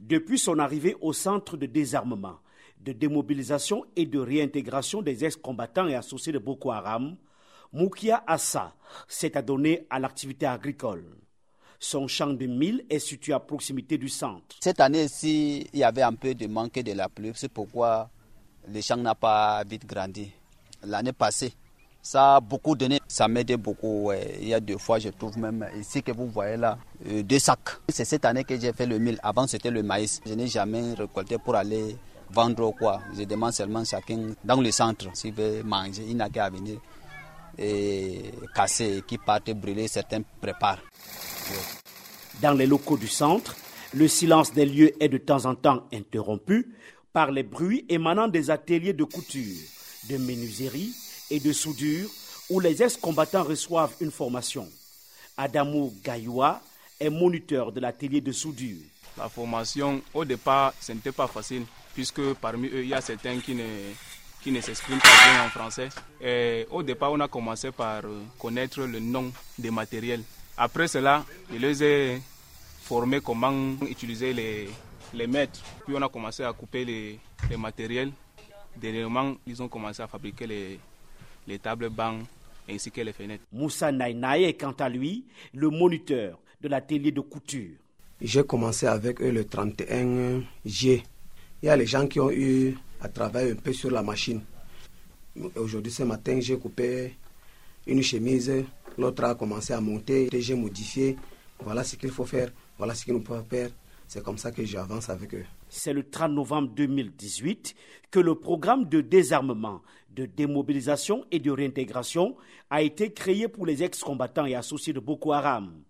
Depuis son arrivée au centre de désarmement, de démobilisation et de réintégration des ex-combattants et associés de Boko Haram, Moukia Assa s'est adonné à l'activité agricole. Son champ de mille est situé à proximité du centre. Cette année-ci, il y avait un peu de manque de la pluie, c'est pourquoi le champ n'a pas vite grandi. L'année passée, ça a beaucoup donné, ça m'aide beaucoup. Il y a deux fois, je trouve même ici que vous voyez là, euh, deux sacs. C'est cette année que j'ai fait le mille. Avant, c'était le maïs. Je n'ai jamais récolté pour aller vendre quoi. Je demande seulement chacun dans le centre s'il veut manger. Il n'a qu'à venir et casser, qui partent brûler, certains préparent. Dans les locaux du centre, le silence des lieux est de temps en temps interrompu par les bruits émanant des ateliers de couture, de menuiserie et de soudure où les ex-combattants reçoivent une formation. Adamou Gayoua est moniteur de l'atelier de soudure. La formation, au départ, ce n'était pas facile, puisque parmi eux, il y a certains qui ne, qui ne s'expriment pas bien en français. Et au départ, on a commencé par connaître le nom des matériels. Après cela, je les ai formés comment utiliser les, les mètres. Puis on a commencé à couper les, les matériels. Dernièrement, ils ont commencé à fabriquer les, les tables bancs ainsi que les fenêtres. Moussa Naïnaï est quant à lui le moniteur de l'atelier de couture. J'ai commencé avec eux le 31 juillet. Il y a les gens qui ont eu à travailler un peu sur la machine. Aujourd'hui, ce matin, j'ai coupé une chemise, l'autre a commencé à monter, j'ai modifié. Voilà ce qu'il faut faire, voilà ce qu'il nous peut faire. C'est comme ça que j'avance avec eux. C'est le 30 novembre 2018 que le programme de désarmement, de démobilisation et de réintégration a été créé pour les ex-combattants et associés de Boko Haram.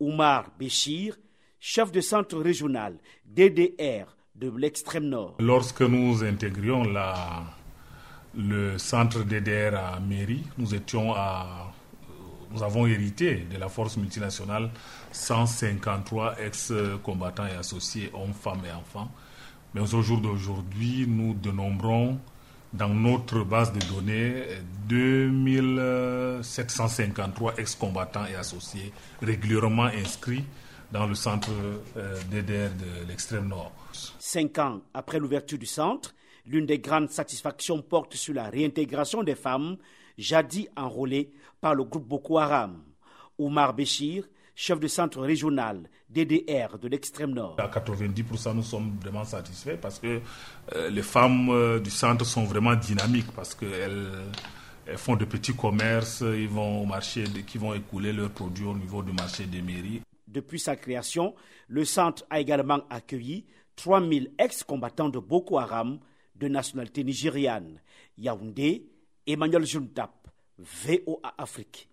Oumar Béchir, chef de centre régional DDR de l'extrême nord. Lorsque nous intégrions le centre DDR à Mairie, nous étions à nous avons hérité de la force multinationale 153 ex-combattants et associés, hommes, femmes et enfants. Mais au jour d'aujourd'hui, nous dénombrons dans notre base de données 2753 ex-combattants et associés régulièrement inscrits dans le centre DDR de l'extrême nord. Cinq ans après l'ouverture du centre, l'une des grandes satisfactions porte sur la réintégration des femmes jadis enrôlées par le groupe Boko Haram. Oumar Béchir, chef de centre régional DDR de l'extrême nord. À 90%, nous sommes vraiment satisfaits parce que euh, les femmes euh, du centre sont vraiment dynamiques parce qu'elles elles font de petits commerces, ils vont au marché, qui vont écouler leurs produits au niveau du marché des mairies. Depuis sa création, le centre a également accueilli 3000 ex-combattants de Boko Haram de nationalité nigériane. Yaoundé, Emmanuel Juntap, VOA Afrique.